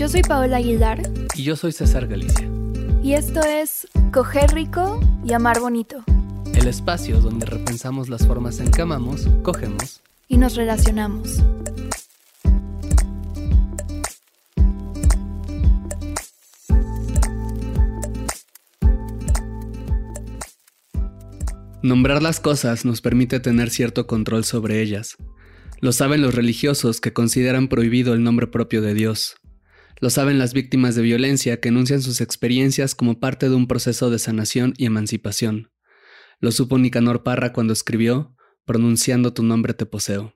Yo soy Paola Aguilar. Y yo soy César Galicia. Y esto es Coger Rico y Amar Bonito. El espacio donde repensamos las formas en que amamos, cogemos y nos relacionamos. Nombrar las cosas nos permite tener cierto control sobre ellas. Lo saben los religiosos que consideran prohibido el nombre propio de Dios. Lo saben las víctimas de violencia que enuncian sus experiencias como parte de un proceso de sanación y emancipación. Lo supo Nicanor Parra cuando escribió, pronunciando tu nombre te poseo.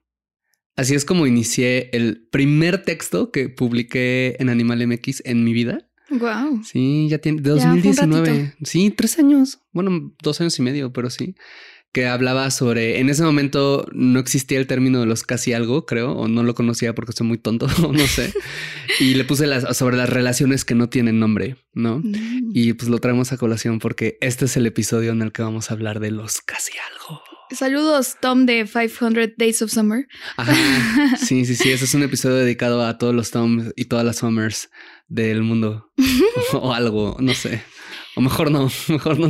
Así es como inicié el primer texto que publiqué en Animal MX en mi vida. Wow. Sí, ya tiene, de 2019. sí, tres años. Bueno, dos años y medio, pero sí que hablaba sobre, en ese momento no existía el término de los casi algo, creo, o no lo conocía porque soy muy tonto, o no sé. y le puse las, sobre las relaciones que no tienen nombre, ¿no? Mm. Y pues lo traemos a colación porque este es el episodio en el que vamos a hablar de los casi algo. Saludos, Tom de 500 Days of Summer. Ajá. Sí, sí, sí. Ese es un episodio dedicado a todos los Toms y todas las Summers del mundo o algo, no sé. O mejor no, mejor no,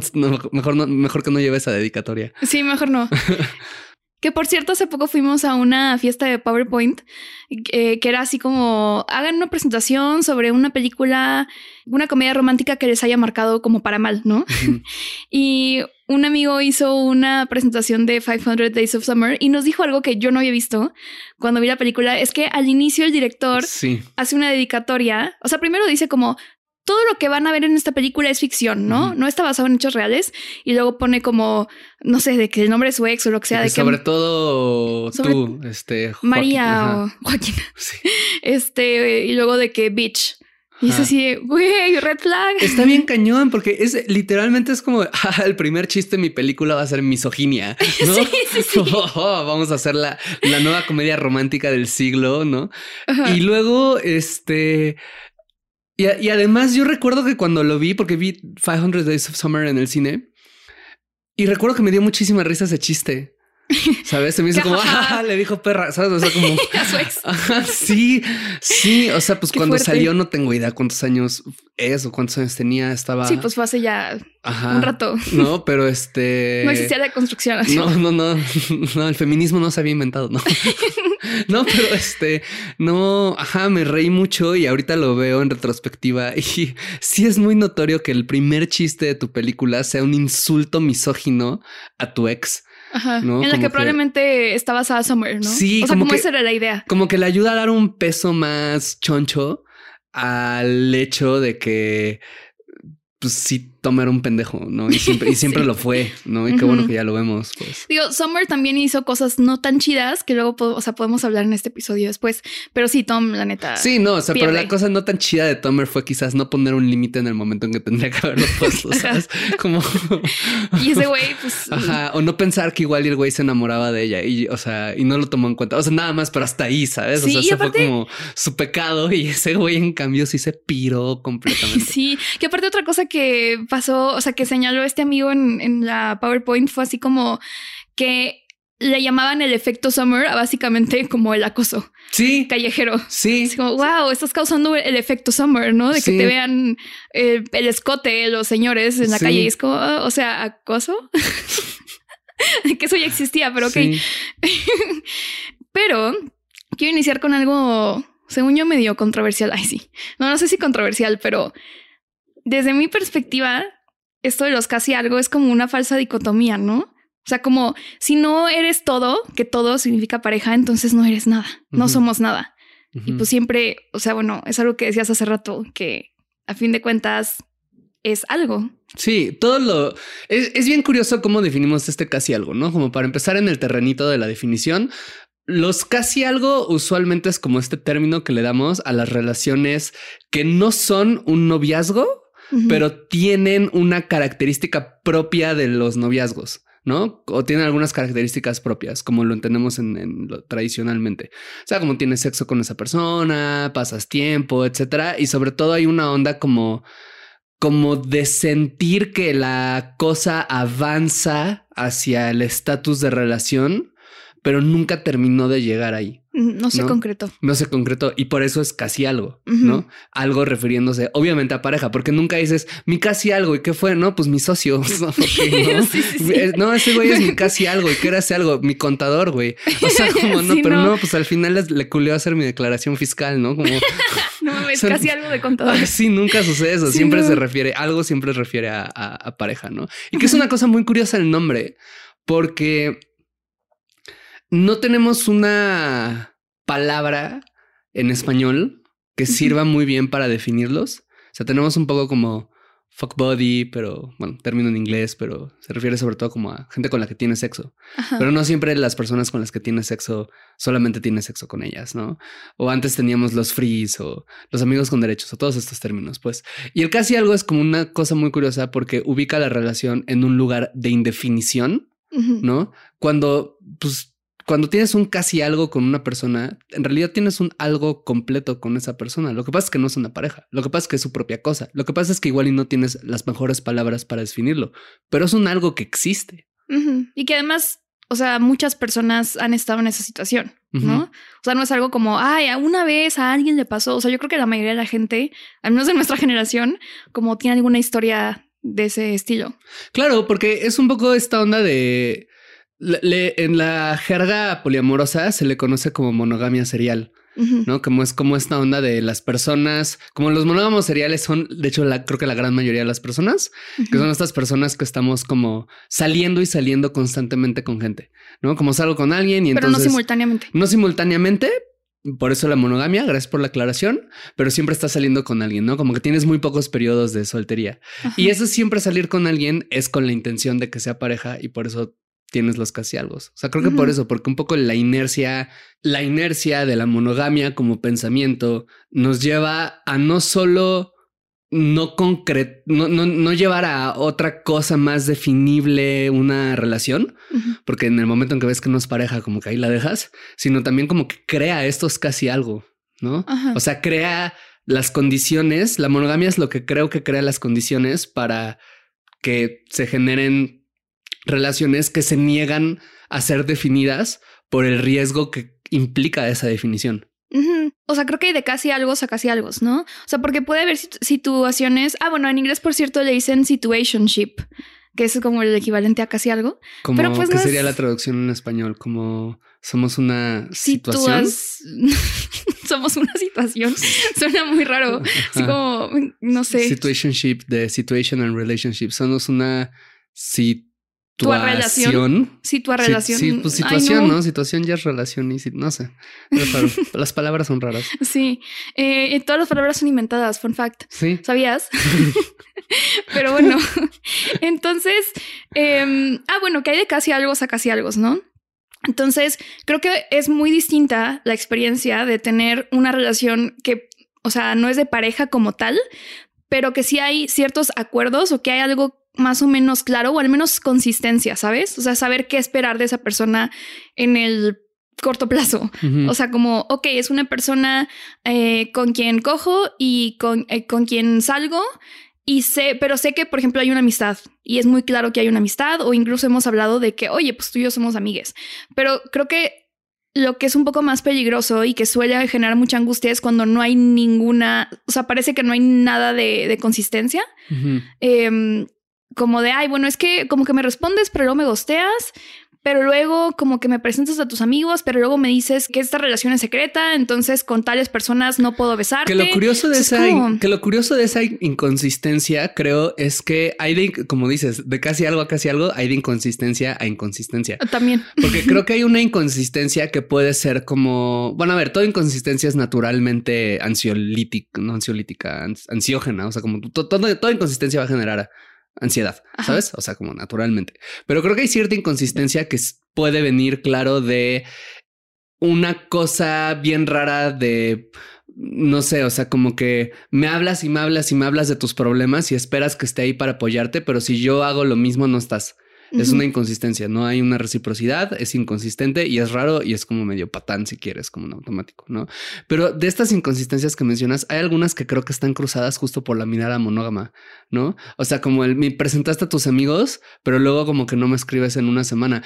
mejor no, mejor que no lleve esa dedicatoria. Sí, mejor no. que por cierto, hace poco fuimos a una fiesta de PowerPoint eh, que era así como hagan una presentación sobre una película, una comedia romántica que les haya marcado como para mal, ¿no? y un amigo hizo una presentación de 500 Days of Summer y nos dijo algo que yo no había visto cuando vi la película. Es que al inicio el director hace una dedicatoria. O sea, primero dice como todo lo que van a ver en esta película es ficción, ¿no? No está basado en hechos reales. Y luego pone como, no sé, de que el nombre de su ex o lo que sea. De sobre todo tú, este. María o Joaquín. Este, y luego de que bitch. Y es así, güey, red flag. Está bien cañón porque es literalmente es como ah, el primer chiste de mi película va a ser misoginia. ¿no? Sí, sí, sí. Oh, vamos a hacer la, la, nueva comedia romántica del siglo, ¿no? Y luego, este, y, además yo recuerdo que cuando lo vi, porque vi 500 Days of Summer en el cine, y recuerdo que me dio muchísima risa ese chiste. ¿Sabes? Se me hizo como, ah, le dijo perra, ¿sabes? O sea, como... A su ex. sí, sí. O sea, pues cuando salió no tengo idea cuántos años es o cuántos años tenía. Estaba... Sí, pues fue hace ya un rato. No, pero este... No existía la construcción. No, no, no. No, el feminismo no se había inventado, ¿no? no, pero este... No, ajá, me reí mucho y ahorita lo veo en retrospectiva y sí es muy notorio que el primer chiste de tu película sea un insulto misógino a tu ex. Ajá. En la que, probablemente está basada Summer, ¿no? Sí, o sea, como, esa era la idea. Como que le ayuda a dar un peso más choncho al hecho de que pues sí tomar un pendejo, ¿no? Y siempre, y siempre lo fue, ¿no? Y qué bueno que ya lo vemos, pues. Digo, Summer también hizo cosas no tan chidas que luego, o sea, podemos hablar en este episodio después. Pero sí, Tom, la neta. Sí, no, o sea, pero la cosa no tan chida de Tomer fue quizás no poner un límite en el momento en que tendría que haberlo puesto, ¿sabes? Como. y ese güey, pues. Ajá, o no pensar que igual el güey se enamoraba de ella y, o sea, y no lo tomó en cuenta. O sea, nada más, pero hasta ahí, ¿sabes? o sea, se fue como su pecado y ese güey, en cambio, sí se piró completamente. Sí, que aparte otra cosa que pasó, o sea, que se señaló este amigo en, la PowerPoint fue así como que le llamaban el efecto Summer a básicamente como el acoso. Sí. Callejero. Sí. Así como, wow, estás causando el efecto Summer, ¿no? De que te vean el, escote los señores en la calle y es como, o sea, acoso. que eso ya existía, pero ok. pero quiero iniciar con algo, según yo, medio controversial. Ay, sí. No, no sé si controversial, pero desde mi perspectiva, esto de los casi algo es como una falsa dicotomía, ¿no? O sea, como si no eres todo, que todo significa pareja, entonces no eres nada, no somos nada. Y pues siempre, o sea, bueno, es algo que decías hace rato, que a fin de cuentas, es algo. Sí, todo lo... Es, es, bien curioso cómo definimos este casi algo, ¿no? Como para empezar en el terrenito de la definición, los casi algo usualmente es como este término que le damos a las relaciones que no son un noviazgo, pero tienen una característica propia de los noviazgos. ¿no? O tienen algunas características propias, como lo entendemos en, lo, tradicionalmente. O sea, como tienes sexo con esa persona, pasas tiempo, etcétera. Y sobre todo hay una onda como, como de sentir que la cosa avanza hacia el estatus de relación pero nunca terminó de llegar ahí. No se concretó. No se concretó y por eso es casi algo, ¿no? Algo refiriéndose obviamente a pareja, porque nunca dices mi casi algo y qué fue, no, pues mi socio. no, ese güey es mi casi algo y qué era ese algo, mi contador, güey. O sea, como no, pero no. pues al final le, culió hacer mi declaración fiscal, ¿no? Como no es casi algo de contador. Sí, nunca sucede eso. siempre se refiere, algo siempre refiere a, a pareja, ¿no? Y que es una cosa muy curiosa el nombre, porque no tenemos una palabra en español que sirva muy bien para definirlos. O sea, tenemos un poco como fuck body, pero bueno, término en inglés, pero se refiere sobre todo como a gente con la que tiene sexo. Pero no siempre las personas con las que tienes sexo solamente tienes sexo con ellas, ¿no? O antes teníamos los frees o los amigos con derechos o todos estos términos, pues. Y el casi algo es como una cosa muy curiosa porque ubica la relación en un lugar de indefinición, ¿no? Cuando, pues, cuando tienes un casi algo con una persona, en realidad tienes un algo completo con esa persona. Lo que pasa es que no es una pareja. Lo que pasa es que es su propia cosa. Lo que pasa es que igual y no tienes las mejores palabras para definirlo, pero es un algo que existe. Y que además, o sea, muchas personas han estado en esa situación, ¿no? O sea, no es algo como, ay, una vez a alguien le pasó. O sea, yo creo que la mayoría de la gente, al menos de nuestra generación, como tiene alguna historia de ese estilo. Claro, porque es un poco esta onda de en la jerga poliamorosa se le conoce como monogamia serial. ¿no? Como es como esta onda de las personas, como los monógamos seriales son, de hecho, la, creo que la gran mayoría de las personas, que son estas personas que estamos como saliendo y saliendo constantemente con gente, ¿no? Como salgo con alguien y entonces... Pero no simultáneamente. No simultáneamente, por eso la monogamia, gracias por la aclaración, pero siempre estás saliendo con alguien, ¿no? Como que tienes muy pocos periodos de soltería. Y eso siempre salir con alguien es con la intención de que sea pareja y por eso tienes los casi algo. O sea, creo que por eso, porque un poco la inercia, la inercia de la monogamia como pensamiento nos lleva a no solo no concreto, no, no, llevar a otra cosa más definible una relación, porque en el momento en que ves que no es pareja, como que ahí la dejas, sino también como que crea estos casi algo, ¿no? O sea, crea las condiciones, la monogamia es lo que creo que crea las condiciones para que se generen relaciones que se niegan a ser definidas por el riesgo que implica esa definición. O sea, creo que hay de casi algo a casi algo, ¿no? O sea, porque puede haber situaciones. Ah, bueno, en inglés, por cierto, le dicen situationship, que es como el equivalente a casi algo. Como Pero pues que sería la traducción en español, como somos una situación. somos una situación. Suena muy raro. Así como, no sé. Situationship de situation and relationship. Somos una situación tu relación. Sí, tu relación. Sí, pues situación, no. Situación ya es relación y no sé. las palabras son raras. Sí. Eh, todas las palabras son inventadas, fun fact. Sí. ¿Sabías? Pero bueno, entonces, em, ah, bueno, que hay de casi algo a casi algo, ¿no? Entonces, creo que es muy distinta la experiencia de tener una relación que, o sea, no es de pareja como tal, pero que sí hay ciertos acuerdos o que hay algo más o menos claro o al menos consistencia, ¿sabes? O sea, saber qué esperar de esa persona en el corto plazo. O sea, como, ok, es una persona eh, con quien cojo y con, eh, con quien salgo. Y sé, pero sé que, por ejemplo, hay una amistad y es muy claro que hay una amistad o incluso hemos hablado de que, oye, pues tú y yo somos amigues. Pero creo que lo que es un poco más peligroso y que suele generar mucha angustia es cuando no hay ninguna, o sea, parece que no hay nada de, consistencia como de, ay, bueno, es que como que me respondes, pero luego me gosteas. pero luego como que me presentas a tus amigos, pero luego me dices que esta relación es secreta, entonces con tales personas no puedo besarte. Que lo curioso de esa, que lo curioso de esa inconsistencia, creo, es que hay de, como dices, de casi algo a casi algo, hay de inconsistencia a inconsistencia. También. Porque creo que hay una inconsistencia que puede ser como, bueno, a ver, toda inconsistencia es naturalmente ansiolítica, no ansiolítica, ansiógena, o sea, como toda inconsistencia va a generar ansiedad, ¿sabes? O sea, como naturalmente. Pero creo que hay cierta inconsistencia que puede venir, claro, de una cosa bien rara de, no sé, o sea, como que me hablas y me hablas y me hablas de tus problemas y esperas que esté ahí para apoyarte, pero si yo hago lo mismo, no estás. Es una inconsistencia, no hay una reciprocidad, es inconsistente y es raro y es como medio patán si quieres, como un automático, ¿no? Pero de estas inconsistencias que mencionas, hay algunas que creo que están cruzadas justo por la mirada monógama, ¿no? O sea, como el me presentaste a tus amigos, pero luego como que no me escribes en una semana.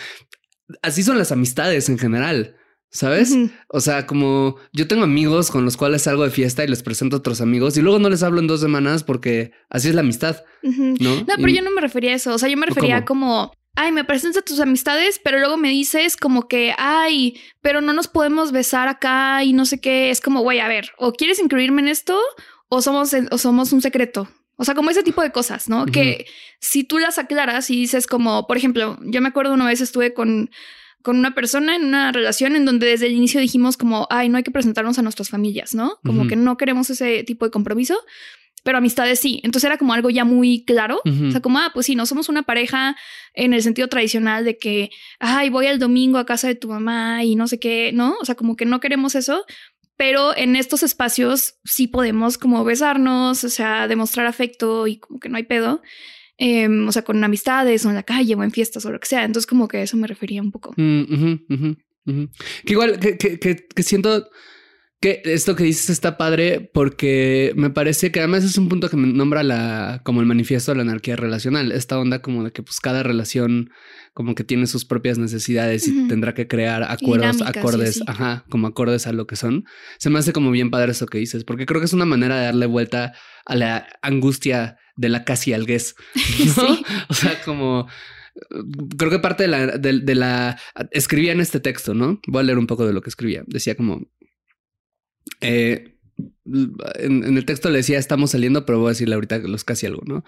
Así son las amistades en general. ¿Sabes? O sea, como yo tengo amigos con los cuales salgo de fiesta y les presento a otros amigos y luego no les hablo en dos semanas porque así es la amistad. ¿No? No, pero yo no me refería a eso. O sea, yo me refería como, ay, me presentas a tus amistades, pero luego me dices como que, ay, pero no nos podemos besar acá y no sé qué. Es como, güey, a ver, o quieres incluirme en esto o somos, o somos un secreto. O sea, como ese tipo de cosas, ¿no? Que si tú las aclaras y dices como, por ejemplo, yo me acuerdo una vez estuve con con una persona en una relación en donde desde el inicio dijimos como, ay, no hay que presentarnos a nuestras familias, ¿no? Como que no queremos ese tipo de compromiso, pero amistades sí. Entonces era como algo ya muy claro. O sea, como, ah, pues sí, no somos una pareja en el sentido tradicional de que, ay, voy el domingo a casa de tu mamá y no sé qué, ¿no? O sea, como que no queremos eso. Pero en estos espacios sí podemos como besarnos, o sea, demostrar afecto y como que no hay pedo. Em, o sea, con amistades o en la calle o en fiestas o lo que sea. Entonces, como que eso me refería un poco. Mm, que igual, que, que, que, siento que esto que dices está padre porque me parece que además es un punto que me nombra la, como el manifiesto de la anarquía relacional. Esta onda como de que pues cada relación como que tiene sus propias necesidades y tendrá que crear acuerdos, acordes, ajá, como acordes a lo que son. Se me hace como bien padre eso que dices, porque creo que es una manera de darle vuelta a la angustia de la casi alguez. ¿no? O sea, como creo que parte de la, de, la escribía en este texto, ¿no? Voy a leer un poco de lo que escribía. Decía como eh, en, el texto le decía estamos saliendo, pero voy a decirle ahorita los casi algo, ¿no?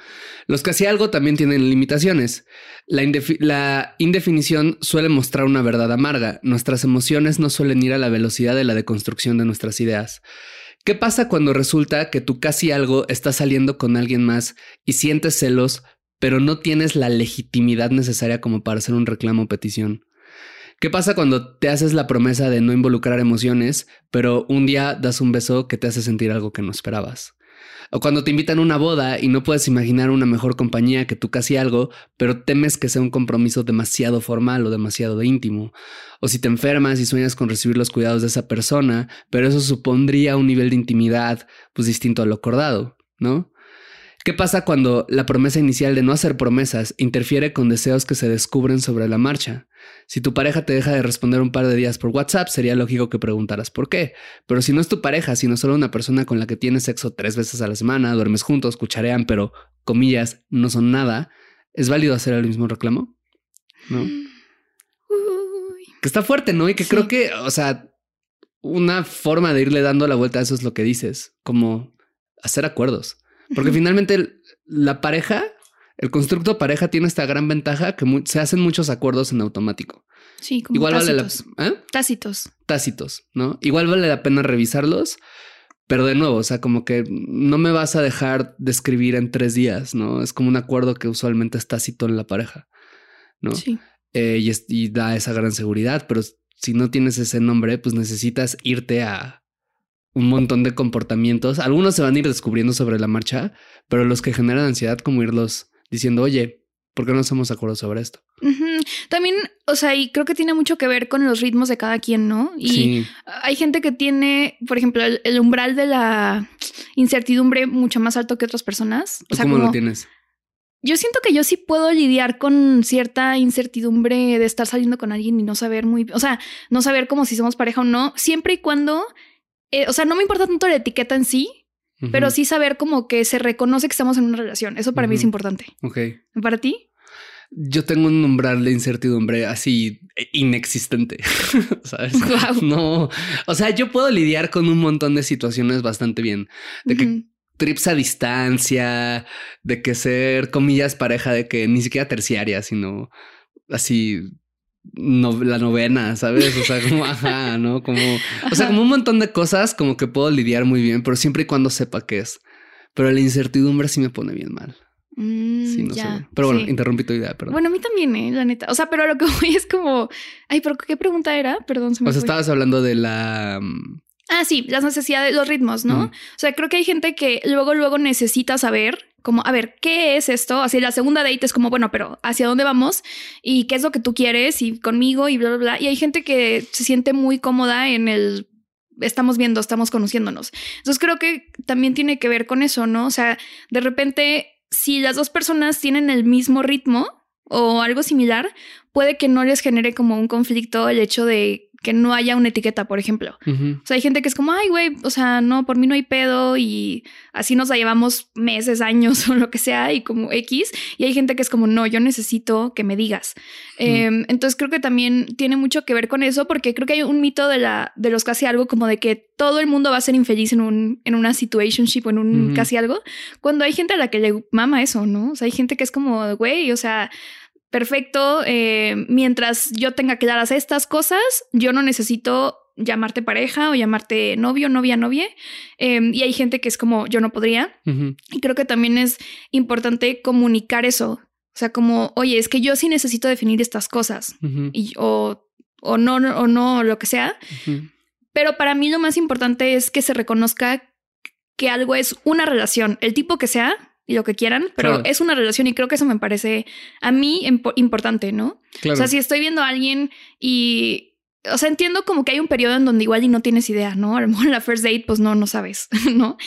Los casi algo también tienen limitaciones. La, la, indefinición suele mostrar una verdad amarga. Nuestras emociones no suelen ir a la velocidad de la deconstrucción de nuestras ideas. ¿Qué pasa cuando resulta que tú casi algo está saliendo con alguien más y sientes celos, pero no tienes la legitimidad necesaria como para hacer un reclamo o petición? ¿Qué pasa cuando te haces la promesa de no involucrar emociones, pero un día das un beso que te hace sentir algo que no esperabas? O cuando te invitan a una boda y no puedes imaginar una mejor compañía que tú casi algo, pero temes que sea un compromiso demasiado formal o demasiado íntimo. O si te enfermas y sueñas con recibir los cuidados de esa persona, pero eso supondría un nivel de intimidad pues distinto a lo acordado, ¿no? ¿Qué pasa cuando la promesa inicial de no hacer promesas interfiere con deseos que se descubren sobre la marcha? Si tu pareja te deja de responder un par de días por WhatsApp, sería lógico que preguntaras por qué. Pero si no es tu pareja, sino solo una persona con la que tienes sexo tres veces a la semana, duermes juntos, cucharean, pero, comillas, no son nada, ¿es válido hacer el mismo reclamo? ¿No? Que está fuerte, ¿no? Y que creo que, o sea, una forma de irle dando la vuelta a eso es lo que dices, como hacer acuerdos. Porque finalmente la pareja, el constructo pareja tiene esta gran ventaja que se hacen muchos acuerdos en automático. Sí, como Igual tácitos. Vale la, ¿eh? Tácitos. Tácitos, ¿no? Igual vale la pena revisarlos, pero de nuevo, o sea, como que no me vas a dejar de escribir en tres días, ¿no? Es como un acuerdo que usualmente es tácito en la pareja, ¿no? Sí. Eh, y, y da esa gran seguridad, pero si no tienes ese nombre, pues necesitas irte a un montón de comportamientos. Algunos se van a ir descubriendo sobre la marcha, pero los que generan ansiedad, como irlos diciendo, oye, ¿por qué no hacemos acuerdo sobre esto? También, o sea, y creo que tiene mucho que ver con los ritmos de cada quien, ¿no? Y hay gente que tiene, por ejemplo, el, umbral de la incertidumbre mucho más alto que otras personas. O sea, ¿Cómo lo tienes? Yo siento que yo sí puedo lidiar con cierta incertidumbre de estar saliendo con alguien y no saber muy, o sea, no saber como si somos pareja o no, siempre y cuando eh, o sea, no me importa tanto la etiqueta en sí, pero sí saber como que se reconoce que estamos en una relación. Eso para mí es importante. Ok. ¿Para ti? yo tengo un umbral de incertidumbre así inexistente, ¿sabes? No, o sea, yo puedo lidiar con un montón de situaciones bastante bien, de que trips a distancia, de que ser, comillas, pareja, de que ni siquiera terciaria, sino así no, la novena, ¿sabes? O sea, como, ajá, ¿no? Como, o sea, como un montón de cosas como que puedo lidiar muy bien, pero siempre y cuando sepa qué es. Pero la incertidumbre sí me pone bien mal. Mm, sí, no sé. Pero bueno, interrumpí tu idea, perdón. Bueno, a mí también, ¿eh? la neta. O sea, pero lo que voy es como. Ay, pero ¿qué pregunta era? Perdón, se me O sea, estabas hablando de la. Mm, ah, sí, las necesidades, los ritmos, ¿no? O sea, creo que hay gente que luego, luego necesita saber como, a ver, ¿qué es esto? Así la segunda date es como, bueno, pero ¿hacia dónde vamos? ¿Y qué es lo que tú quieres? Y conmigo y bla, bla, bla. Y hay gente que se siente muy cómoda en el, estamos viendo, estamos conociéndonos. Entonces creo que también tiene que ver con eso, ¿no? O sea, de repente, si las dos personas tienen el mismo ritmo o algo similar, puede que no les genere como un conflicto el hecho de que no haya una etiqueta, por ejemplo. O sea, hay gente que es como, ay, güey, o sea, no, por mí no hay pedo y así nos la llevamos meses, años o lo que sea y como X. Y hay gente que es como, no, yo necesito que me digas. Em, entonces creo que también tiene mucho que ver con eso porque creo que hay un mito de, la, de los casi algo como de que todo el mundo va a ser infeliz en, un, en una situationship o en un casi algo, cuando hay gente a la que le mama eso, ¿no? O sea, hay gente que es como, güey, o sea, perfecto, eh, mientras yo tenga que dar estas cosas, yo no necesito llamarte pareja o llamarte novio, novia, novia. Em, y hay gente que es como, yo no podría. Y creo que también es importante comunicar eso. O sea, como, oye, es que yo sí necesito definir estas cosas. y, o, o no, o no, lo que sea. Pero para mí lo más importante es que se reconozca que algo es una relación, el tipo que sea, y lo que quieran, pero es una relación y creo que eso me parece a mí importante, ¿no? O sea, si estoy viendo a alguien y, o sea, entiendo como que hay un periodo en donde igual y no tienes idea, ¿no? A lo mejor en la first date, pues no, no sabes, ¿no?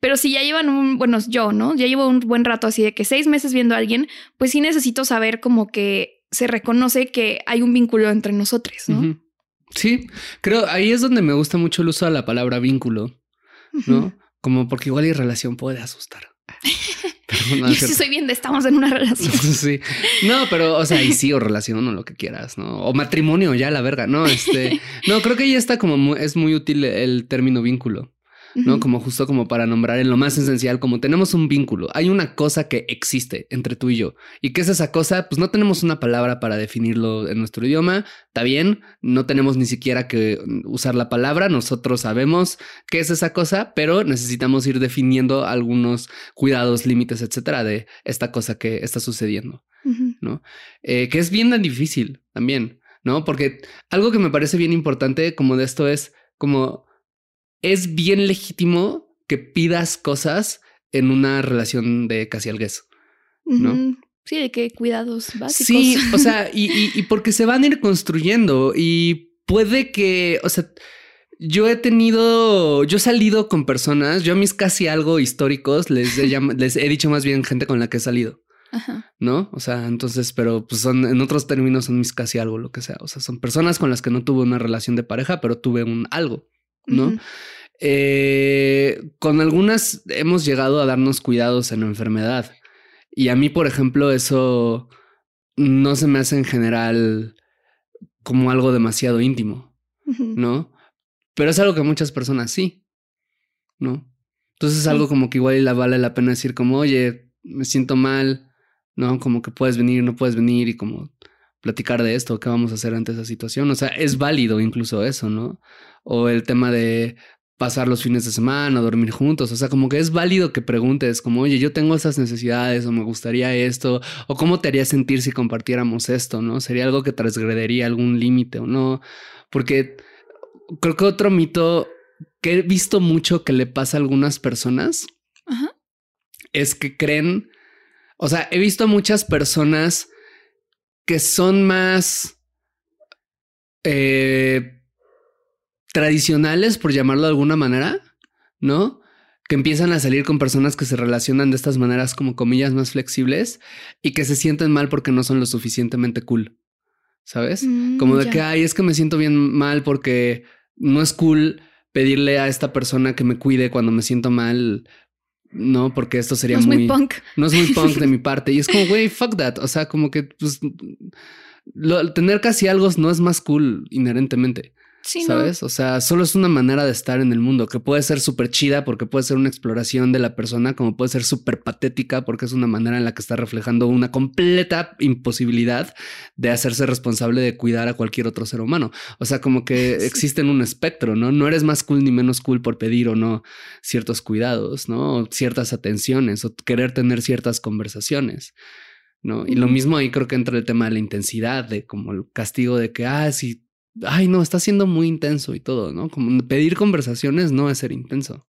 Pero si ya llevan un, bueno, yo, ¿no? Ya llevo un buen rato así de que seis meses viendo a alguien, pues sí necesito saber como que se reconoce que hay un vínculo entre nosotros, ¿no? Sí, creo ahí es donde me gusta mucho el uso de la palabra vínculo, ¿no? Como porque igual y relación puede asustar. No, Yo sí soy bien de estamos en una relación. sí. No, pero, o sea, y sí, o relación o lo que quieras, ¿no? O matrimonio, ya la verga. No, este. No, creo que ya está como es muy útil el término vínculo. ¿No? Como justo como para nombrar en lo más esencial, como tenemos un vínculo, hay una cosa que existe entre tú y yo. ¿Y qué es esa cosa? Pues no tenemos una palabra para definirlo en nuestro idioma, está bien, no tenemos ni siquiera que usar la palabra, nosotros sabemos qué es esa cosa, pero necesitamos ir definiendo algunos cuidados, límites, etcétera, de esta cosa que está sucediendo, ¿no? Eh, que es bien tan difícil también, ¿no? Porque algo que me parece bien importante como de esto es como es bien legítimo que pidas cosas en una relación de casi algués, ¿no? Sí, de que cuidados básicos. Sí, o sea, y, porque se van a ir construyendo y puede que, o sea, yo he tenido, yo he salido con personas, yo a mis casi algo históricos les he, les he dicho más bien gente con la que he salido. Ajá. ¿No? O sea, entonces, pero pues son, en otros términos son mis casi algo, lo que sea. O sea, son personas con las que no tuve una relación de pareja, pero tuve un algo, ¿no? Eh, con algunas hemos llegado a darnos cuidados en la enfermedad. Y a mí, por ejemplo, eso no se me hace en general como algo demasiado íntimo, ¿no? Pero es algo que muchas personas sí, ¿no? Entonces es algo como que igual la vale la pena decir como, oye, me siento mal, ¿no? Como que puedes venir, no puedes venir y como platicar de esto, qué vamos a hacer ante esa situación. O sea, es válido incluso eso, ¿no? O el tema de, pasar los fines de semana dormir juntos. O sea, como que es válido que preguntes como, oye, yo tengo esas necesidades o me gustaría esto, o cómo te haría sentir si compartiéramos esto, ¿no? Sería algo que transgredería algún límite o no. Porque creo que otro mito que he visto mucho que le pasa a algunas personas es que creen, o sea, he visto muchas personas que son más... Eh, tradicionales, por llamarlo de alguna manera, ¿no? Que empiezan a salir con personas que se relacionan de estas maneras como comillas más flexibles y que se sienten mal porque no son lo suficientemente cool. ¿Sabes? Mm, como de que, ay, es que me siento bien mal porque no es cool pedirle a esta persona que me cuide cuando me siento mal no, porque esto sería No es muy, muy punk. No es muy punk de mi parte. Y es como, güey, fuck that. O sea, como que, pues, lo- tener casi algo no es más cool inherentemente. Sí, no. ¿Sabes? O sea, solo es una manera de estar en el mundo que puede ser súper chida porque puede ser una exploración de la persona, como puede ser súper patética porque es una manera en la que está reflejando una completa imposibilidad de hacerse responsable de cuidar a cualquier otro ser humano. O sea, como que Sí. existe en un espectro, ¿no? No eres más cool ni menos cool por pedir o no ciertos cuidados, ¿no? O ciertas atenciones o querer tener ciertas conversaciones. ¿no? Y lo mismo ahí creo que entra el tema de la intensidad, de como el castigo de que, ah, sí, ay, no, está siendo muy intenso y todo, ¿no? Como pedir conversaciones no es ser intenso.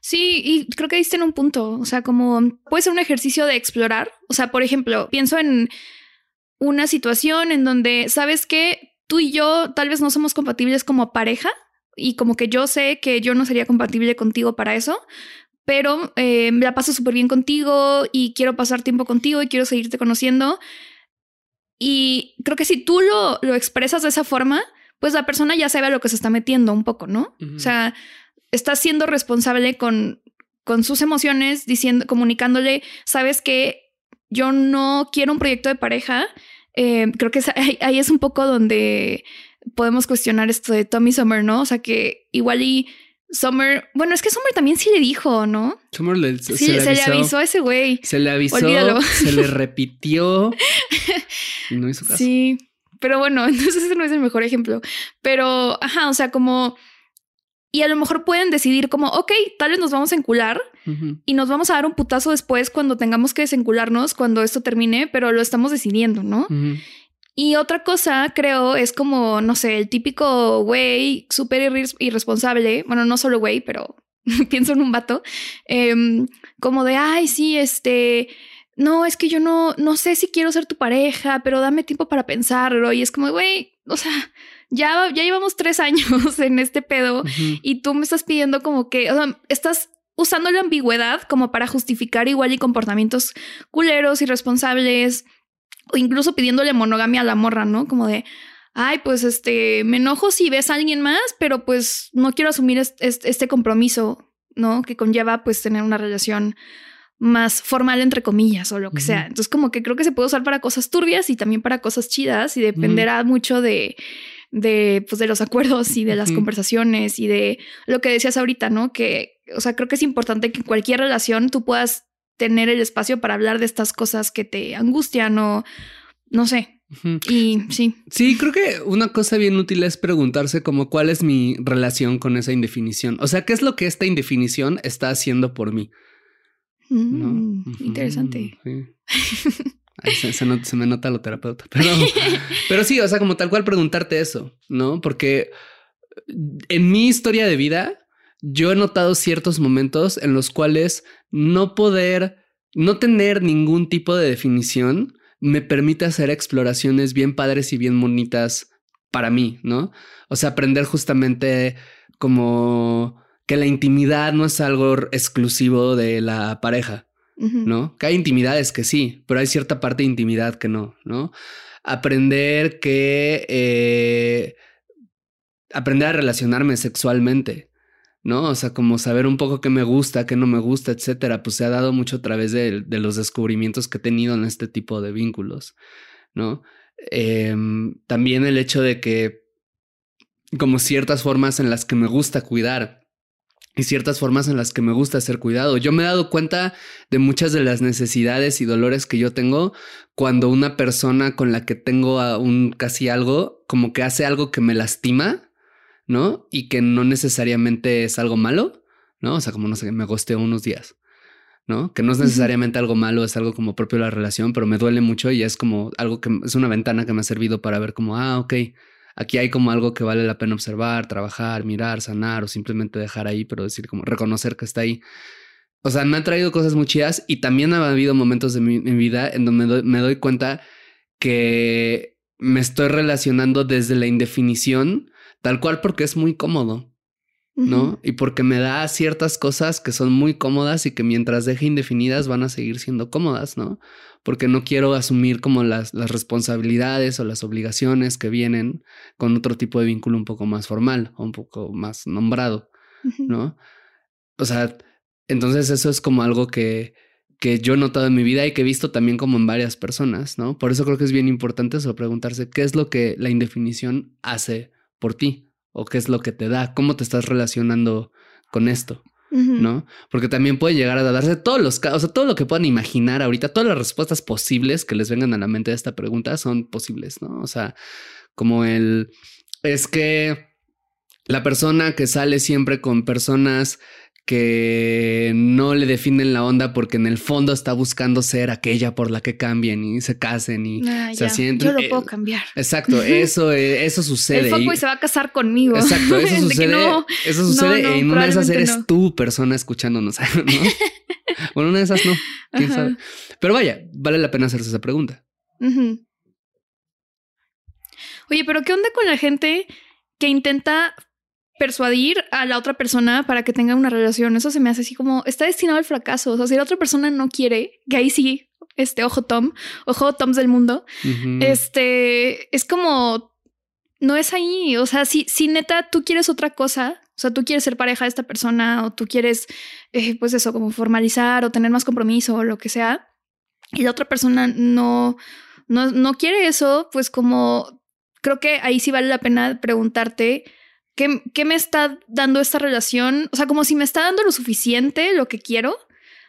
Sí, y creo que diste en un punto. O sea, como puede ser un ejercicio de explorar. O sea, por ejemplo, pienso en una situación en donde sabes que tú y yo tal vez no somos compatibles como pareja y como que yo sé que yo no sería compatible contigo para eso, pero eh, me la paso súper bien contigo y quiero pasar tiempo contigo y quiero seguirte conociendo. Y creo que si tú lo, lo expresas de esa forma, pues la persona ya sabe a lo que se está metiendo un poco, ¿no? O sea, estás siendo responsable con, con sus emociones, diciendo, comunicándole, sabes que yo no quiero un proyecto de pareja. Eh, creo que ahí, es un poco donde podemos cuestionar esto de Tommy Summer, ¿no? O sea, que igual y Summer, bueno, es que Summer también sí le dijo, ¿no? Summer le- Sí, se, le avisó a ese güey. Se le avisó, Olvídalo. se le repitió no hizo caso. Sí, pero bueno, entonces ese no es el mejor ejemplo. Pero, ajá, o sea, como... Y a lo mejor pueden decidir como, ok, tal vez nos vamos a encular y nos vamos a dar un putazo después cuando tengamos que desencularnos, cuando esto termine, pero lo estamos decidiendo, ¿no? Y otra cosa, creo, es como, no sé, el típico güey súper irres- irresponsable. Bueno, no solo güey, pero pienso en un vato. em, como de, ay, sí, este, no, es que yo no, no sé si quiero ser tu pareja, pero dame tiempo para pensarlo. Y es como, güey, o sea, ya, ya llevamos tres años en este pedo y tú me estás pidiendo como que, o sea, estás usando la ambigüedad como para justificar igual y comportamientos culeros, irresponsables, o incluso pidiéndole monogamia a la morra, ¿no? Como de, ay, pues este, me enojo si ves a alguien más, pero pues no quiero asumir est- est- este compromiso, ¿no? Que conlleva pues tener una relación más formal entre comillas o lo que sea. Entonces como que creo que se puede usar para cosas turbias y también para cosas chidas y dependerá mucho de de pues de los acuerdos y de las conversaciones y de lo que decías ahorita, ¿no? Que o sea, creo que es importante que en cualquier relación tú puedas tener el espacio para hablar de estas cosas que te angustian o no sé. Y sí. Sí, creo que una cosa bien útil es preguntarse como cuál es mi relación con esa indefinición. O sea, ¿qué es lo que esta indefinición está haciendo por mí? ¿No? Mm, Interesante. sí. Se, se not- se me nota lo terapeuta. Pero, pero sí, o sea, como tal cual preguntarte eso, ¿no? Porque en mi historia de vida, yo he notado ciertos momentos en los cuales no poder, no tener ningún tipo de definición me permite hacer exploraciones bien padres y bien bonitas para mí, ¿no? O sea, aprender justamente como que la intimidad no es algo exclusivo de la pareja. ¿no? Que hay intimidades que sí, pero hay cierta parte de intimidad que no, ¿no? Aprender que... eh, aprender a relacionarme sexualmente, ¿no? O sea, como saber un poco qué me gusta, qué no me gusta, etcétera, pues se ha dado mucho a través de, de los descubrimientos que he tenido en este tipo de vínculos, ¿no? Em, también el hecho de que como ciertas formas en las que me gusta cuidar y ciertas formas en las que me gusta ser cuidado. Yo me he dado cuenta de muchas de las necesidades y dolores que yo tengo cuando una persona con la que tengo a un casi algo, como que hace algo que me lastima, ¿no? Y que no necesariamente es algo malo, ¿no? O sea, como no sé, me gosteo unos días, ¿no? Que no es necesariamente algo malo, es algo como propio de la relación, pero me duele mucho y es como algo que es una ventana que me ha servido para ver como, ah, ok, aquí hay como algo que vale la pena observar, trabajar, mirar, sanar o simplemente dejar ahí, pero decir como reconocer que está ahí. O sea, me han traído cosas muy chidas y también ha habido momentos de mi, vida en donde me doy cuenta que me estoy relacionando desde la indefinición, tal cual porque es muy cómodo. ¿No? Y porque me da ciertas cosas que son muy cómodas y que mientras deje indefinidas van a seguir siendo cómodas, ¿no? Porque no quiero asumir como las, las responsabilidades o las obligaciones que vienen con otro tipo de vínculo un poco más formal o un poco más nombrado. ¿no? O sea, Entonces eso es como algo que, que yo he notado en mi vida y que he visto también como en varias personas, ¿no? Por eso creo que es bien importante eso, preguntarse qué es lo que la indefinición hace por ti o qué es lo que te da, cómo te estás relacionando con esto. ¿no? Porque también puede llegar a darse todos los casos, o sea, todo lo que puedan imaginar ahorita, todas las respuestas posibles que les vengan a la mente de esta pregunta son posibles, ¿no? O sea, como el, es que la persona que sale siempre con personas que no le definen la onda porque en el fondo está buscando ser aquella por la que cambien y se casen y Ah, se ya. sienten. Yo lo eh, puedo cambiar. Exacto, eso, eh, eso sucede. El fuckboy y- se va a casar conmigo. Exacto, eso sucede. no, eso sucede no, en una de esas eres tú persona escuchándonos, ¿no? bueno, una de esas no, quién Ajá. sabe. Pero vaya, vale la pena hacerse esa pregunta. Oye, pero ¿qué onda con la gente que intenta persuadir a la otra persona para que tenga una relación? Eso se me hace así como está destinado al fracaso. O sea, si la otra persona no quiere, que ahí sí, este ojo Tom, ojo Toms del mundo, este es como no es ahí. O sea, si, si neta tú quieres otra cosa, o sea, tú quieres ser pareja de esta persona o tú quieres, eh, pues eso, como formalizar o tener más compromiso o lo que sea, y la otra persona no, no, no quiere eso, pues como creo que ahí sí vale la pena preguntarte. ¿Qué, ¿Qué me está dando esta relación? O sea, como si me está dando lo suficiente, lo que quiero,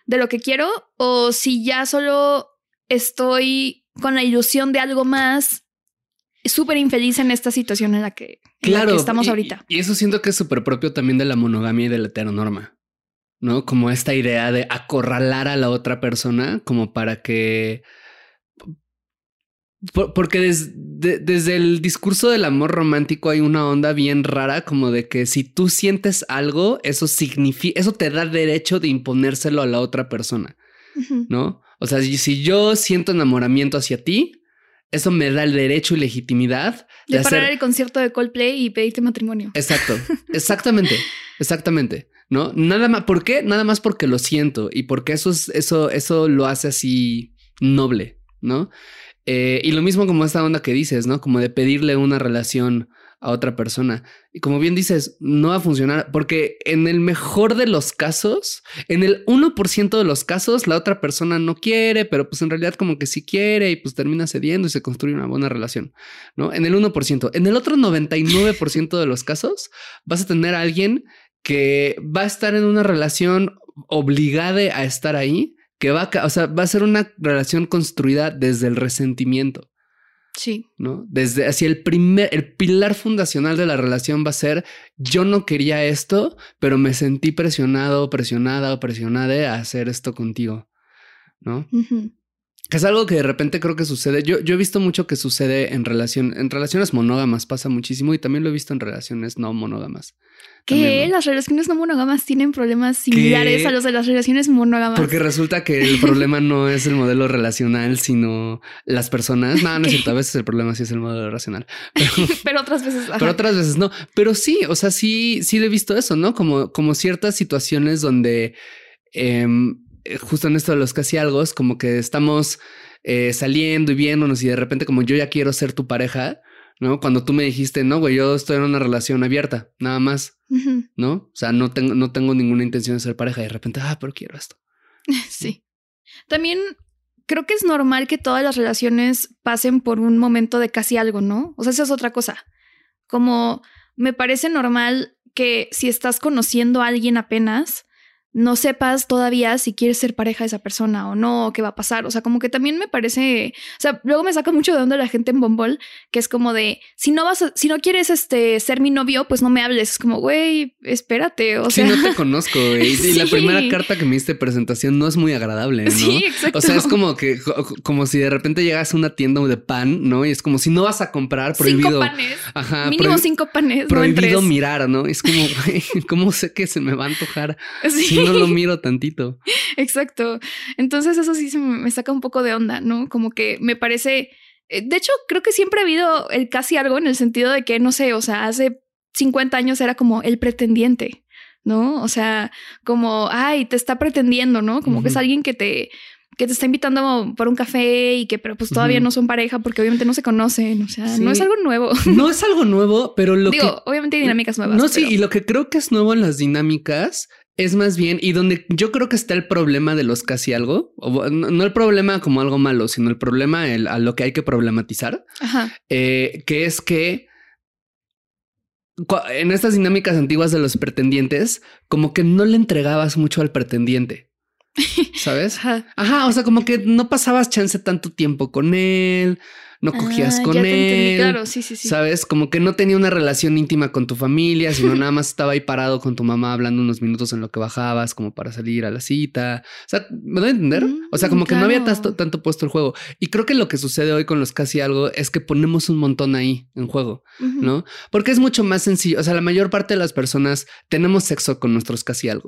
de lo que quiero, o si ya solo estoy con la ilusión de algo más, súper infeliz en esta situación en la que, en la que estamos y- ahorita. Y eso siento que es súper propio también de la monogamia y de la heteronorma, ¿no? Como esta idea de acorralar a la otra persona como para que... Por- porque des- de- desde el discurso del amor romántico hay una onda bien rara como de que si tú sientes algo, eso significa, eso te da derecho de imponérselo a la otra persona. ¿no? O sea, si, si yo siento enamoramiento hacia ti, eso me da el derecho y legitimidad de, De parar hacer. el concierto de Coldplay y pedirte matrimonio. Exacto, exactamente, exactamente, ¿no? Nada más, ¿por qué? Nada más porque lo siento y porque eso es, eso, eso lo hace así noble, ¿no? Eh, y lo mismo como esta onda que dices, ¿no? Como de pedirle una relación a otra persona. Y como bien dices, no va a funcionar porque en el mejor de los casos, en el 1% de los casos, la otra persona no quiere, pero pues en realidad como que sí quiere y pues termina cediendo y se construye una buena relación, ¿no? En el 1%. En el otro 99% de los casos, vas a tener a alguien que va a estar en una relación obligada a estar ahí, que va a, o sea, va a ser una relación construida desde el resentimiento. Sí. ¿no? Desde así el primer, el pilar fundacional de la relación va a ser yo no quería esto, pero me sentí presionado, presionada o presionada a hacer esto contigo, ¿no? Que es algo que de repente creo que sucede. Yo, yo he visto mucho que sucede en relación, en relaciones monógamas pasa muchísimo y también lo he visto en relaciones no monógamas. Que las relaciones no monógamas tienen problemas similares ¿Qué? a los de las relaciones monógamas. Porque resulta que el problema no es el modelo relacional, sino las personas. No, no es cierto. A veces el problema sí es el modelo racional. Pero, Pero otras veces. ajá. Pero otras veces no. Pero sí, o sea, sí, sí le he visto eso, ¿no? Como, como ciertas situaciones donde em, eh, justo en esto de los casi algo, como que estamos eh, saliendo y viéndonos y de repente como yo ya quiero ser tu pareja, ¿no? Cuando tú me dijiste, no, güey, yo estoy en una relación abierta, nada más. ¿no? O sea, no tengo, no tengo ninguna intención de ser pareja y de repente, ah, pero quiero esto. Sí. También creo que es normal que todas las relaciones pasen por un momento de casi algo, ¿no? O sea, esa es otra cosa. Como me parece normal que si estás conociendo a alguien apenas, no sepas todavía si quieres ser pareja de esa persona o no, o qué va a pasar. O sea, como que también me parece, o sea, luego me saca mucho de onda la gente en Bombol, que es como de, si no vas a, si no quieres este ser mi novio, pues no me hables. Es como, güey, espérate. O sí, sea, no te conozco, güey. Y la Sí. primera carta que me diste presentación no es muy agradable, ¿no? sí, exacto. O sea, es como que, co- como si de repente llegas a una tienda de pan, ¿no? Y es como si no vas a comprar, prohibido. cinco panes. Ajá, Mínimo prohi- cinco panes, prohibido mirar, ¿no? Es como, güey, ¿cómo sé que se me va a antojar Sí, no lo miro tantito? exacto. Entonces eso sí se me saca un poco de onda, ¿no? Como que me parece... eh, De hecho, creo que siempre ha habido el casi algo en el sentido de que, no sé, o sea, hace 50 años era como el pretendiente, ¿no? O sea, como, ay, te está pretendiendo, ¿no? Como que es alguien que te que te está invitando por un café y que pero pues todavía no son pareja porque obviamente no se conocen, o sea, no Sí. es algo nuevo. No es algo nuevo, pero lo Digo, que... obviamente hay dinámicas nuevas. No, sí, pero- y lo que creo que es nuevo en las dinámicas es más bien, y donde yo creo que está el problema de los casi algo, o, no, el problema como algo malo, sino el problema a lo que hay que problematizar, eh, que es que en estas dinámicas antiguas de los pretendientes, como que no le entregabas mucho al pretendiente. ¿Sabes? Ajá. o sea, como que no pasabas chance tanto tiempo con él, no cogías ah, con él. Claro, sí, sí, sí. Sabes, como que no tenía una relación íntima con tu familia, sino nada más estaba ahí parado con tu mamá hablando unos minutos en lo que bajabas, como para salir a la cita. O sea, ¿me doy a entender? o sea, como que no había tanto, tanto puesto el juego. Y creo que lo que sucede hoy con los casi algo es que ponemos un montón ahí en juego, ¿no? Porque es mucho más sencillo. O sea, la mayor parte de las personas tenemos sexo con nuestros casi algo.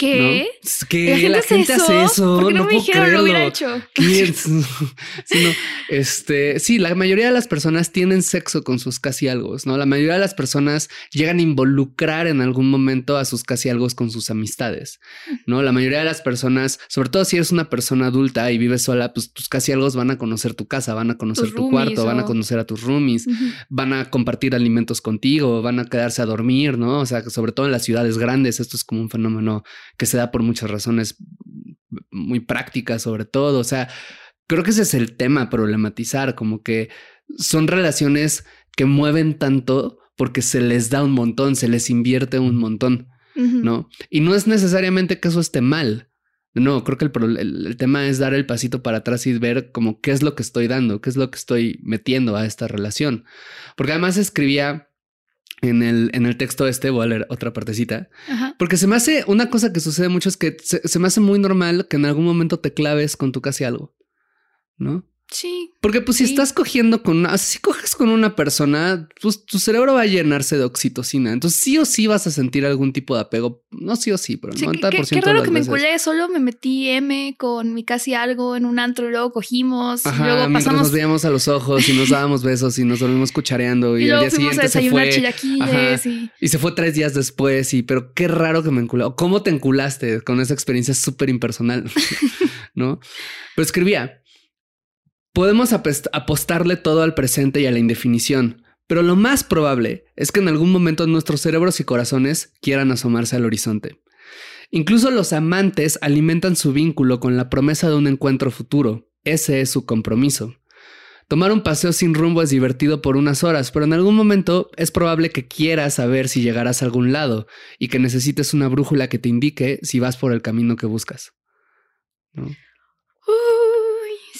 ¿Qué? Que la gente, hace, eso? no, me dijeron lo hubiera hecho? este, sí, la mayoría de las personas tienen sexo con sus casi algo, ¿no? La mayoría de las personas llegan a involucrar en algún momento a sus casi algo con sus amistades, ¿no? La mayoría de las personas, sobre todo si eres una persona adulta y vives sola, pues tus casi algo van a conocer tu casa, van a conocer tu cuarto, van a conocer a tus roomies, van a compartir alimentos contigo, van a quedarse a dormir, ¿no? O sea, sobre todo en las ciudades grandes, esto es como un fenómeno que se da por muchas razones muy prácticas sobre todo. O sea, creo que ese es el tema problematizar, como que son relaciones que mueven tanto porque se les da un montón, se les invierte un montón, ¿no? Y no es necesariamente que eso esté mal. No, creo que el, el, tema es dar el pasito para atrás y ver como qué es lo que estoy dando, qué es lo que estoy metiendo a esta relación. Porque además escribía en el, en el texto este, voy a leer otra partecita, porque se me hace una cosa que sucede mucho es que se, se, me hace muy normal que en algún momento te claves con tu casi algo, ¿no? Sí. Porque pues si estás cogiendo con una, si coges con una persona, pues tu cerebro va a llenarse de oxitocina. Entonces sí o sí vas a sentir algún tipo de apego. No sí o sí, pero el 90% qué, qué, raro que me enculé. Solo me metí M con mi casi algo en un antro y luego cogimos. y luego pasamos... nos veíamos a los ojos y nos dábamos besos y nos volvimos cuchareando y, al día siguiente se fue. Y... y... se fue tres días después. Y pero qué raro que me enculé. ¿Cómo te enculaste con esa experiencia súper impersonal? ¿No? Pero escribía Podemos apostarle todo al presente y a la indefinición, pero lo más probable es que en algún momento nuestros cerebros y corazones quieran asomarse al horizonte. Incluso los amantes alimentan su vínculo con la promesa de un encuentro futuro. Ese es su compromiso. Tomar un paseo sin rumbo es divertido por unas horas, pero en algún momento es probable que quieras saber si llegarás a algún lado y que necesites una brújula que te indique si vas por el camino que buscas.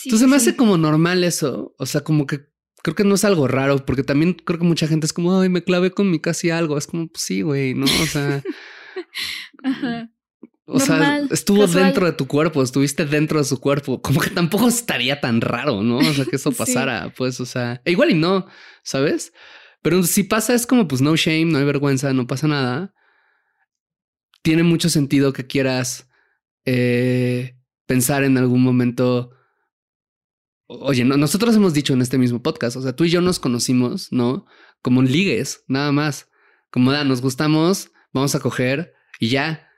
Entonces me hace como normal eso. O sea, como que creo que no es algo raro, porque también creo que mucha gente es como, ay, me clavé con mi casi algo. Es como, pues sí, güey, ¿no? O sea. O sea, estuvo dentro de tu cuerpo, estuviste dentro de su cuerpo. Como que tampoco estaría tan raro, ¿no? O sea, que eso pasara, pues, o sea, e igual y no, ¿sabes? Pero si pasa es como, pues, no shame, no hay vergüenza, no pasa nada. Tiene mucho sentido que quieras eh, pensar en algún momento Oye, nosotros hemos dicho en este mismo podcast, o sea, tú y yo nos conocimos, ¿no? Como ligues, nada más. Como da, nos gustamos, vamos a coger y ya.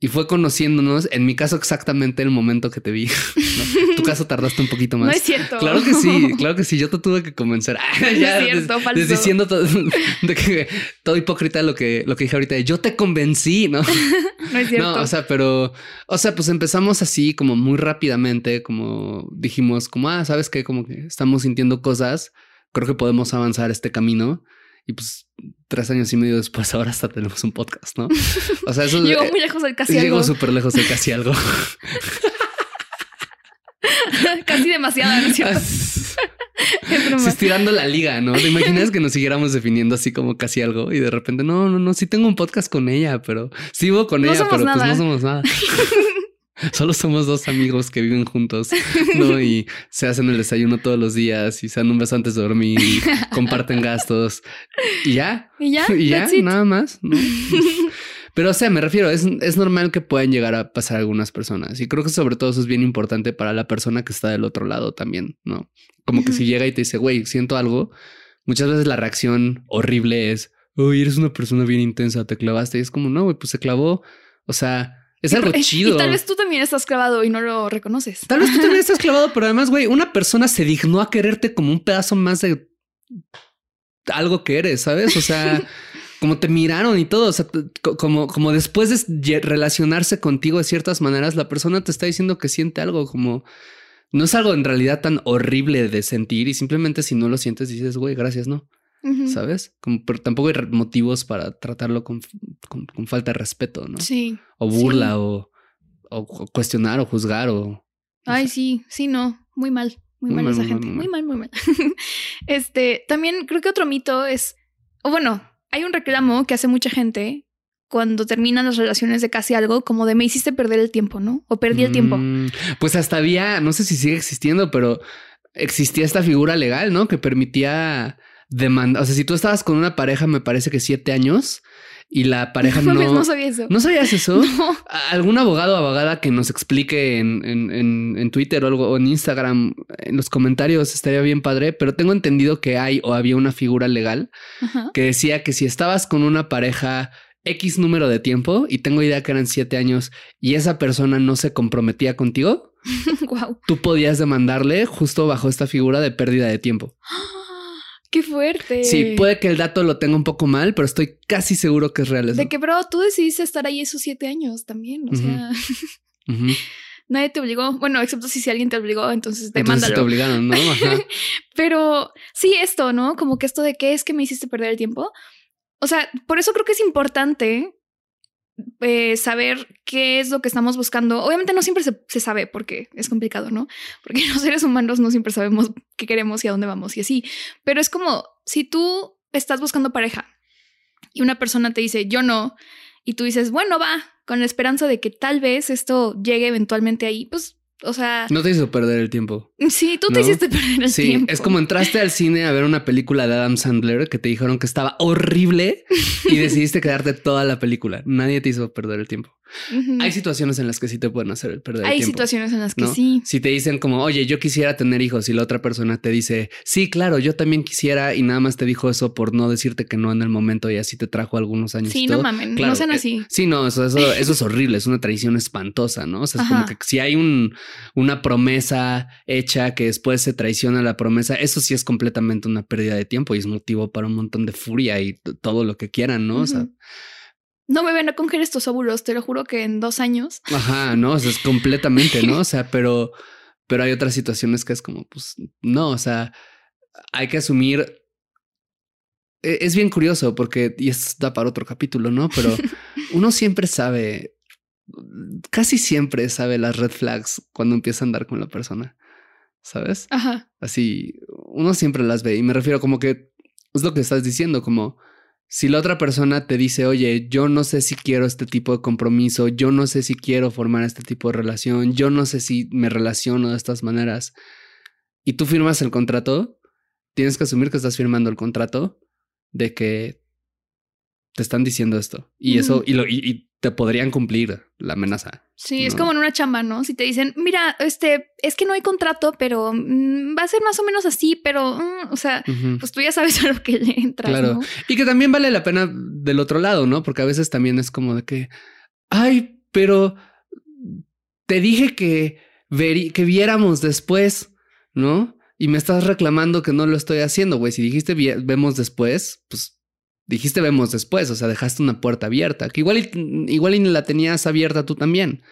Y fue conociéndonos, en mi caso exactamente el momento que te vi. Tu caso tardaste un poquito más. No es cierto. Claro que sí, claro que sí. Yo te tuve que convencer. no es cierto, falso. diciendo todo, de que, todo hipócrita lo que, lo que dije ahorita. Yo te convencí, ¿no? no es cierto. No, o sea, pero, o sea, pues empezamos así como muy rápidamente, como dijimos, como, ah, ¿sabes qué? Como que estamos sintiendo cosas. Creo que podemos avanzar este camino. Y pues tres años y medio después, ahora hasta tenemos un podcast, ¿no? O sea, eso llegó muy lejos del casi algo. Llegó súper lejos del casi algo. Casi demasiado, ¿no es estirando la liga, ¿no? ¿Te imaginas que nos siguiéramos definiendo así como casi algo y de repente, no, no, no, sí tengo un podcast con ella, pero sigo con ella, pero pues no somos nada. Solo somos dos amigos que viven juntos, ¿no? Y se hacen el desayuno todos los días y se dan un beso antes de dormir, y comparten gastos y ya. Y ya, y ya, nada más, ¿no? Pero, o sea, me refiero, es, es normal que puedan llegar a pasar algunas personas. Y creo que sobre todo eso es bien importante para la persona que está del otro lado también, ¿no? Como que si llega y te dice, güey, siento algo, muchas veces la reacción horrible es, uy, eres una persona bien intensa, te clavaste. Y es como, no, güey, pues se clavó. O sea, es algo chido. Y tal vez tú también estás clavado y no lo reconoces. Tal vez tú también estás clavado, pero además, güey, una persona se dignó a quererte como un pedazo más de algo que eres, ¿sabes? O sea, como te miraron y todo. O sea, como, como después de relacionarse contigo de ciertas maneras, la persona te está diciendo que siente algo como no es algo en realidad tan horrible de sentir y simplemente si no lo sientes dices, güey, gracias, no. ¿Sabes? Como, pero tampoco hay motivos para tratarlo con, con, falta de respeto, ¿no? Sí. O burla O, o, cuestionar o juzgar o... Ay, sí, sí, no, muy mal. Muy, mal, esa gente. Muy mal, muy mal. este, también creo que otro mito es, o bueno, hay un reclamo que hace mucha gente cuando terminan las relaciones de casi algo, como de me hiciste perder el tiempo, ¿no? O perdí el tiempo. Mm, pues hasta había, no sé si sigue existiendo, pero existía esta figura legal, ¿no? Que permitía demandar. O sea, si tú estabas con una pareja, me parece que siete años, y la pareja no. No, sabía eso. ¿No sabías eso? ¿Algún abogado o abogada que nos explique en, en, en, Twitter o algo, o en Instagram, en los comentarios, estaría bien padre, pero tengo entendido que hay o había una figura legal que decía que si estabas con una pareja X número de tiempo y tengo idea que eran siete años y esa persona no se comprometía contigo, tú podías demandarle justo bajo esta figura de pérdida de tiempo. ¡Qué fuerte! Sí, puede que el dato lo tenga un poco mal, pero estoy casi seguro que es real. De que, bro, tú decidiste estar ahí esos siete años también. O sea, nadie te obligó. Bueno, excepto si, alguien te obligó, entonces te entonces te obligaron, ¿no? pero sí, esto, ¿no? Como que esto de qué es que me hiciste perder el tiempo. O sea, por eso creo que es importante eh, saber qué es lo que estamos buscando. Obviamente no siempre se, sabe porque es complicado, ¿no? Porque los seres humanos no siempre sabemos qué queremos y a dónde vamos y así. Pero es como si tú estás buscando pareja y una persona te dice yo no y tú dices bueno va con la esperanza de que tal vez esto llegue eventualmente ahí, pues o sea. No te hizo perder el tiempo. Sí, tú te hiciste perder el tiempo. Sí, es como entraste al cine a ver una película de Adam Sandler que te dijeron que estaba horrible y decidiste quedarte toda la película. Nadie te hizo perder el tiempo. Hay situaciones en las que sí te pueden hacer perder Hay el tiempo. Hay situaciones en las que sí. Si te dicen como, oye, yo quisiera tener hijos y la otra persona te dice, sí, claro, yo también quisiera y nada más te dijo eso por no decirte que no en el momento y así te trajo algunos años. Sí, no mamen, no sean eh, así. sí, no, eso, eso, eso es horrible, es una traición espantosa, ¿no? O sea, es como que si hay un, una promesa hecha que después se traiciona la promesa, eso sí es completamente una pérdida de tiempo y es motivo para un montón de furia y todo lo que quieran, ¿no? O sea no me ven a coger estos óvulos, te lo juro que en dos años. Ajá, no, o sea, es completamente, ¿no? O sea, pero, pero hay otras situaciones que es como, pues, no, o sea, hay que asumir. E, es bien curioso porque, y esto da para otro capítulo, ¿no? Pero uno siempre sabe, casi siempre sabe las red flags cuando empieza a andar con la persona, ¿sabes? Ajá. Así, uno siempre las ve y me refiero como que es lo que estás diciendo, como si la otra persona te dice, oye, yo no sé si quiero este tipo de compromiso, yo no sé si quiero formar este tipo de relación, yo no sé si me relaciono de estas maneras, y tú firmas el contrato, tienes que asumir que estás firmando el contrato de que te están diciendo esto. Y eso, y, lo, y, te podrían cumplir la amenaza. Sí, es como en una chamba, ¿no? Si te dicen, mira, este, es que no hay contrato, pero mm, va a ser más o menos así, pero, mm", o sea, pues tú ya sabes a lo que le entras. Claro. Y que también vale la pena del otro lado, ¿no? Porque a veces también es como de que, ay, pero te dije que, que viéramos después, ¿no? Y me estás reclamando que no lo estoy haciendo, güey. Si dijiste vemos después, pues dijiste vemos después, o sea, dejaste una puerta abierta, que igual, igual y la tenías abierta tú también.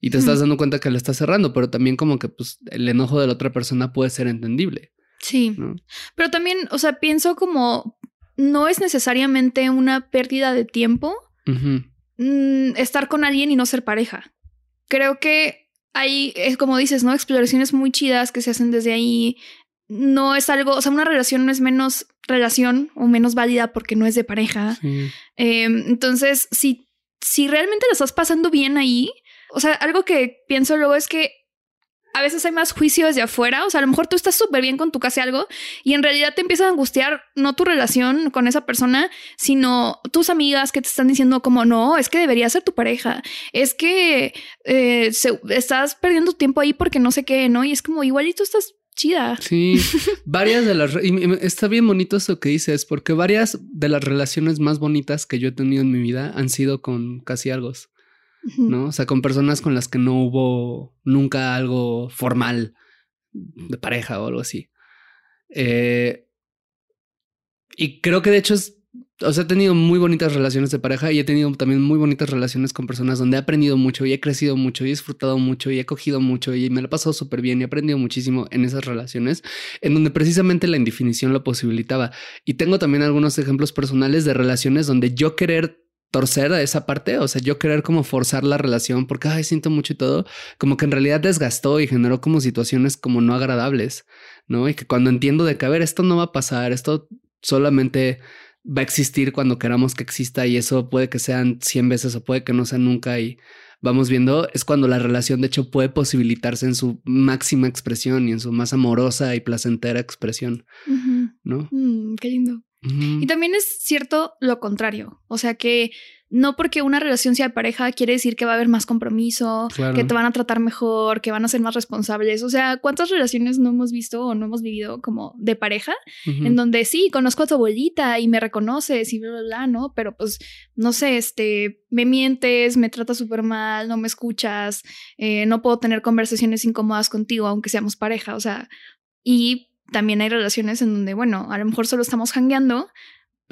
Y te estás dando cuenta que la estás cerrando, pero también como que pues el enojo de la otra persona puede ser entendible. Sí. Pero también, o sea, pienso como no es necesariamente una pérdida de tiempo mm, estar con alguien y no ser pareja. Creo que hay, es como dices, ¿no? Exploraciones muy chidas que se hacen desde ahí, no es algo, o sea, una relación no es menos relación o menos válida porque no es de pareja. Em, entonces, si, si realmente lo estás pasando bien ahí, o sea, algo que pienso luego es que a veces hay más juicio desde afuera. O sea, a lo mejor tú estás súper bien con tu casi algo y en realidad te empieza a angustiar no tu relación con esa persona, sino tus amigas que te están diciendo como no, es que debería ser tu pareja. Es que eh, estás perdiendo tiempo ahí porque no sé qué, ¿no? Y es como igual y tú estás chida. Sí, varias de las... Y está bien bonito eso que dices, porque varias de las relaciones más bonitas que yo he tenido en mi vida han sido con casi algo, ¿no? O sea, con personas con las que no hubo nunca algo formal de pareja o algo así. Eh, y creo que de hecho es o sea, he tenido muy bonitas relaciones de pareja y he tenido también muy bonitas relaciones con personas donde he aprendido mucho y he crecido mucho y he disfrutado mucho y he cogido mucho y me lo he pasado súper bien y he aprendido muchísimo en esas relaciones en donde precisamente la indefinición lo posibilitaba. Y tengo también algunos ejemplos personales de relaciones donde yo querer torcer a esa parte, o sea, yo querer como forzar la relación porque, ay, siento mucho y todo, como que en realidad desgastó y generó como situaciones como no agradables, ¿no? Y que cuando entiendo de que, a ver, esto no va a pasar, esto solamente va a existir cuando queramos que exista y eso puede que sean 100 veces o puede que no sea nunca y vamos viendo, es cuando la relación de hecho puede posibilitarse en su máxima expresión y en su más amorosa y placentera expresión, ¿no? Mm, qué lindo. Y también es cierto lo contrario, o sea que no porque una relación sea de pareja quiere decir que va a haber más compromiso, que te van a tratar mejor, que van a ser más responsables. O sea, ¿cuántas relaciones no hemos visto o no hemos vivido como de pareja? En donde sí, conozco a tu abuelita y me reconoces y bla, bla, bla, ¿no? Pero pues, no sé, este, me mientes, me tratas súper mal, no me escuchas, eh, no puedo tener conversaciones incómodas contigo, aunque seamos pareja. O sea, y también hay relaciones en donde, bueno, a lo mejor solo estamos hangueando,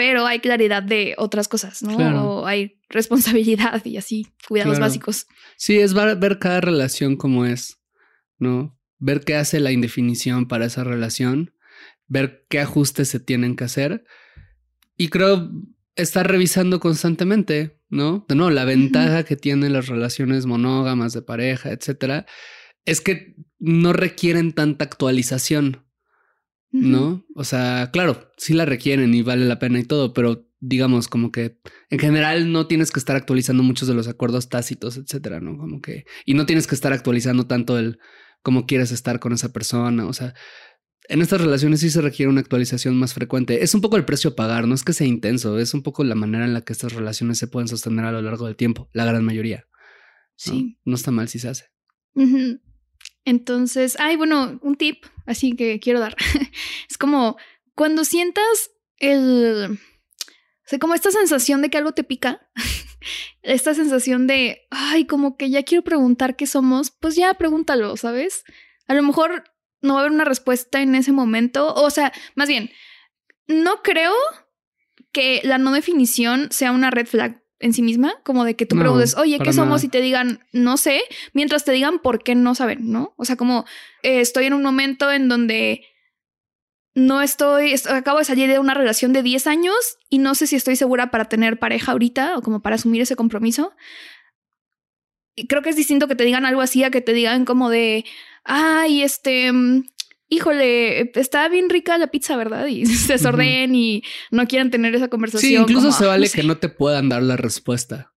pero hay claridad de otras cosas, ¿no? O hay responsabilidad y así, cuidados básicos. Sí, es ver cada relación como es, ¿no? Ver qué hace la indefinición para esa relación, ver qué ajustes se tienen que hacer. Y creo estar revisando constantemente, ¿no? De la ventaja que tienen las relaciones monógamas de pareja, etcétera, es que no requieren tanta actualización. ¿No? O sea, claro, sí la requieren y vale la pena y todo, pero digamos como que en general no tienes que estar actualizando muchos de los acuerdos tácitos, etcétera, ¿no? Como que y no tienes que estar actualizando tanto el cómo quieres estar con esa persona, o sea, en estas relaciones sí se requiere una actualización más frecuente. Es un poco el precio a pagar, no es que sea intenso, es un poco la manera en la que estas relaciones se pueden sostener a lo largo del tiempo, la gran mayoría. Sí. No, está mal si se hace. Entonces, ay, bueno, un tip así que quiero dar. es como cuando sientas el... O como esta sensación de que algo te pica, esta sensación de, ay, como que ya quiero preguntar qué somos, pues ya pregúntalo, ¿sabes? A lo mejor no va a haber una respuesta en ese momento, o sea, más bien, no creo que la no definición sea una red flag en sí misma, como de que tú preguntes, oye, ¿qué somos? Y te digan, no sé, mientras te digan por qué no saben, ¿no? O sea, como eh, estoy en un momento en donde no estoy, acabo de salir de una relación de 10 años y no sé si estoy segura para tener pareja ahorita o como para asumir ese compromiso. Y creo que es distinto que te digan algo así a que te digan como de, ay, este, mm, híjole, está bien rica la pizza, ¿verdad? Y se sorden y no quieran tener esa conversación. Sí, incluso se vale que no te puedan dar la respuesta,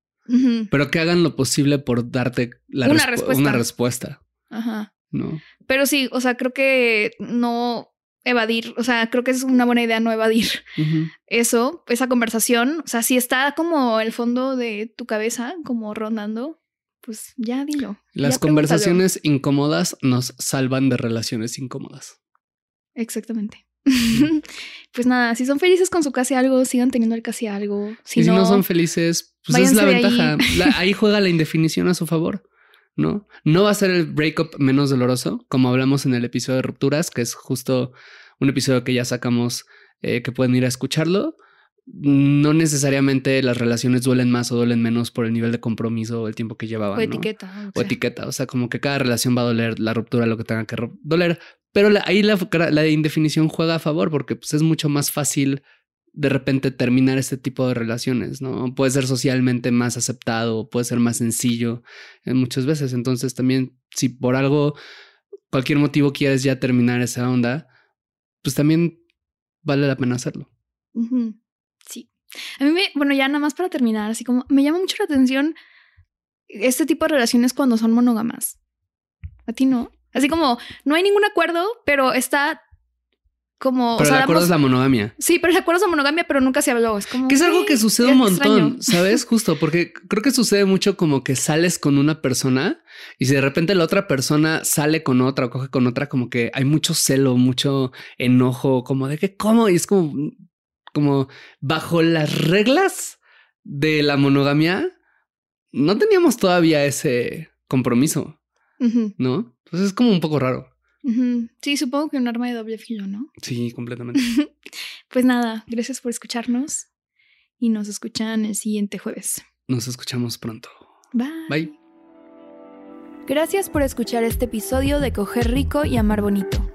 pero que hagan lo posible por darte la una, respuesta. una respuesta. Ajá. No. Pero sí, o sea, creo que no evadir, o sea, creo que es una buena idea no evadir eso, esa conversación. O sea, si está como el fondo de tu cabeza, como rondando, pues ya dilo. Las conversaciones incómodas nos salvan de relaciones incómodas. Exactamente. pues nada, si son felices con su casi algo, sigan teniendo el casi algo. Si, y si no, son felices, pues es la ventaja. Ahí. juega la indefinición a su favor. ¿no? No va a ser el breakup menos doloroso, como hablamos en el episodio de rupturas, que es justo un episodio que ya sacamos, eh, que pueden ir a escucharlo no necesariamente las relaciones duelen más o duelen menos por el nivel de compromiso o el tiempo que llevaban. O etiqueta. O, etiqueta. O sea, como que cada relación va a doler, la ruptura, lo que tenga que doler. Pero ahí la, la, indefinición juega a favor porque pues, es mucho más fácil de repente terminar este tipo de relaciones, ¿no? Puede ser socialmente más aceptado, puede ser más sencillo en eh, muchas veces. Entonces también, si por algo, cualquier motivo quieres ya terminar esa onda, pues también vale la pena hacerlo. A mí me, bueno, ya nada más para terminar, así como me llama mucho la atención este tipo de relaciones cuando son monógamas. A ti no. Así como no hay ningún acuerdo, pero está como. Pero el acuerdo es la monogamia. Sí, pero el acuerdo es la monogamia, pero nunca se habló. Es como. Que es algo que sucede un montón, ¿sabes? Justo porque creo que sucede mucho como que sales con una persona y si de repente la otra persona sale con otra o coge con otra, como que hay mucho celo, mucho enojo, como de que, ¿cómo? Y es como, como bajo las reglas de la monogamia, no teníamos todavía ese compromiso, ¿no? Entonces es como un poco raro. Sí, supongo que un arma de doble filo, ¿no? Sí, completamente. pues nada, gracias por escucharnos. y nos escuchan el siguiente jueves. Nos escuchamos pronto. Bye. Bye. Gracias por escuchar este episodio de Coger Rico y Amar Bonito.